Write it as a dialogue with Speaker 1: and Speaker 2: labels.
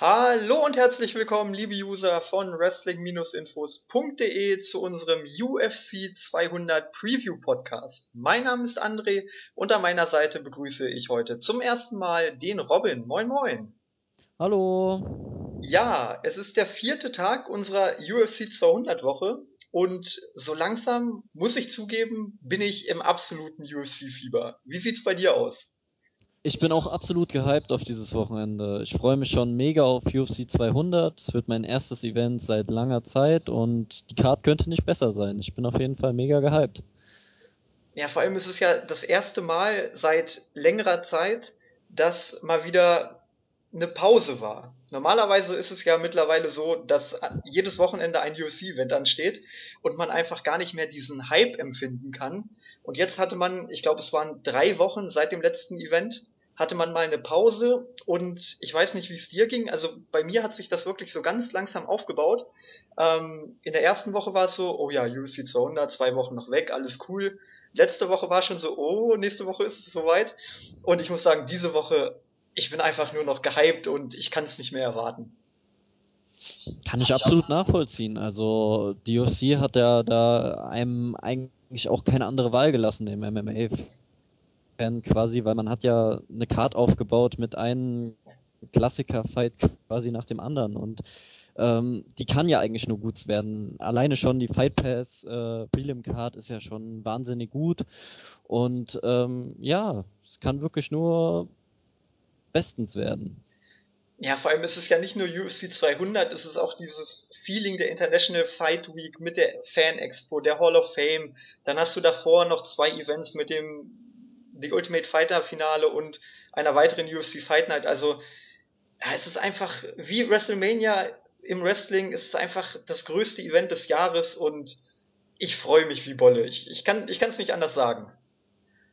Speaker 1: Hallo und herzlich willkommen, liebe User von Wrestling-Infos.de zu unserem UFC 200 Preview Podcast. Mein Name ist André und an meiner Seite begrüße ich heute zum ersten Mal den Robin. Moin, moin.
Speaker 2: Hallo.
Speaker 1: Ja, es ist der vierte Tag unserer UFC 200 Woche und so langsam, muss ich zugeben, bin ich im absoluten UFC-Fieber. Wie sieht's bei dir aus?
Speaker 2: Ich bin auch absolut gehypt auf dieses Wochenende. Ich freue mich schon mega auf UFC 200. Es wird mein erstes Event seit langer Zeit und die Card könnte nicht besser sein. Ich bin auf jeden Fall mega gehypt.
Speaker 1: Ja, vor allem ist es ja das erste Mal seit längerer Zeit, dass mal wieder eine Pause war. Normalerweise ist es ja mittlerweile so, dass jedes Wochenende ein UFC-Event ansteht und man einfach gar nicht mehr diesen Hype empfinden kann. Und jetzt hatte man, ich glaube, es waren drei Wochen seit dem letzten Event, hatte man mal eine Pause und ich weiß nicht, wie es dir ging. Also bei mir hat sich das wirklich so ganz langsam aufgebaut. Ähm, in der ersten Woche war es so, oh ja, UFC 200, zwei Wochen noch weg, alles cool. Letzte Woche war schon so, oh, nächste Woche ist es soweit. Und ich muss sagen, diese Woche ich bin einfach nur noch gehypt und ich kann es nicht mehr erwarten.
Speaker 2: Kann ich absolut nachvollziehen. Also die UFC hat ja da einem eigentlich auch keine andere Wahl gelassen, dem MMA-Fan quasi, weil man hat ja eine Card aufgebaut mit einem Klassiker-Fight quasi nach dem anderen und ähm, die kann ja eigentlich nur gut werden. Alleine schon die Fight Pass äh, Prelim Card ist ja schon wahnsinnig gut und ähm, ja, es kann wirklich nur bestens werden.
Speaker 1: Ja, vor allem ist es ja nicht nur UFC 200, es ist auch dieses Feeling der International Fight Week mit der Fan Expo, der Hall of Fame. Dann hast du davor noch zwei Events mit dem The Ultimate Fighter Finale und einer weiteren UFC Fight Night. Also, ja, es ist einfach wie WrestleMania im Wrestling, es ist einfach das größte Event des Jahres und ich freue mich wie Bolle. Ich, ich kann es nicht anders sagen.